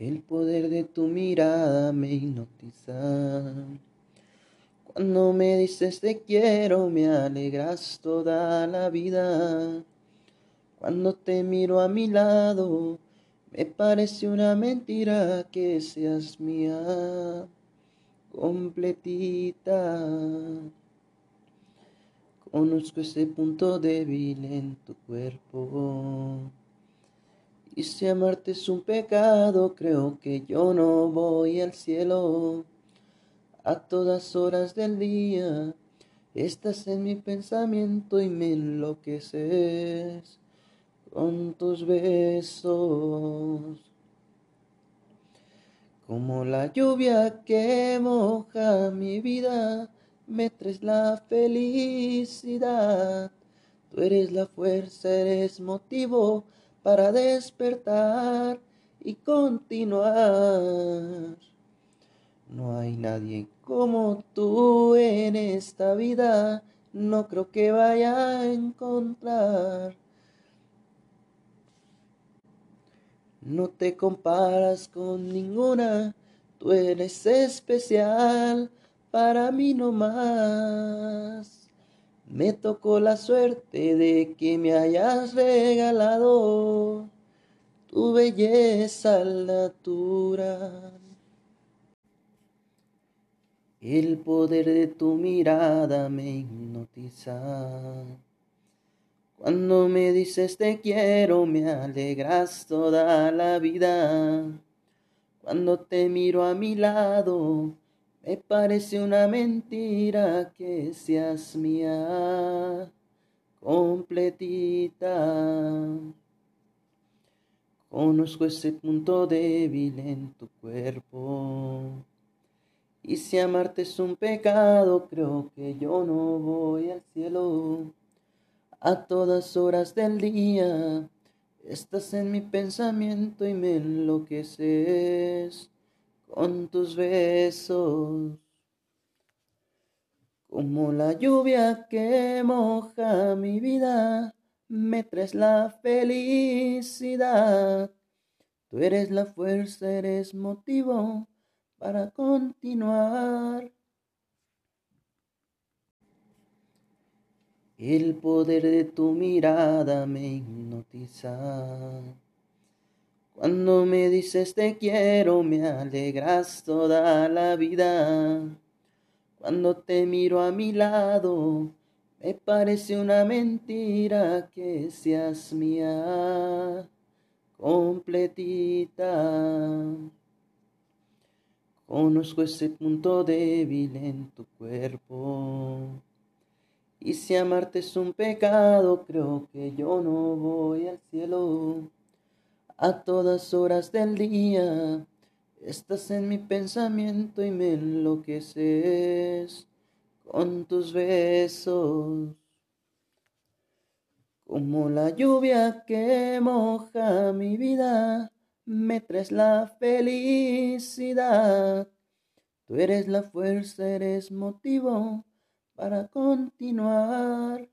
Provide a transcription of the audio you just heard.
El poder de tu mirada me hipnotiza. Cuando me dices te quiero, me alegras toda la vida. Cuando te miro a mi lado, me parece una mentira que seas mía, completita. Conozco ese punto débil en tu cuerpo. Y si amarte es un pecado, creo que yo no voy al cielo. A todas horas del día estás en mi pensamiento y me enloqueces con tus besos. Como la lluvia que moja mi vida, me traes la felicidad. Tú eres la fuerza, eres motivo para despertar y continuar. No hay nadie como tú en esta vida, no creo que vaya a encontrar. No te comparas con ninguna, tú eres especial para mí no más. Me tocó la suerte de que me hayas regalado tu belleza natural. El poder de tu mirada me hipnotiza. Cuando me dices te quiero, me alegras toda la vida. Cuando te miro a mi lado, me parece una mentira que seas mía completita. Conozco ese punto débil en tu cuerpo. Y si amarte es un pecado, creo que yo no voy al cielo. A todas horas del día estás en mi pensamiento y me enloqueces con tus besos, como la lluvia que moja mi vida, me traes la felicidad. Tú eres la fuerza, eres motivo para continuar. El poder de tu mirada me hipnotiza. Cuando me dices te quiero, me alegras toda la vida. Cuando te miro a mi lado, me parece una mentira que seas mía completita. Conozco ese punto débil en tu cuerpo. Y si amarte es un pecado, creo que yo no voy al cielo a todas horas del día. Estás en mi pensamiento y me enloqueces con tus besos. Como la lluvia que moja mi vida, me traes la felicidad. Tú eres la fuerza, eres motivo para continuar.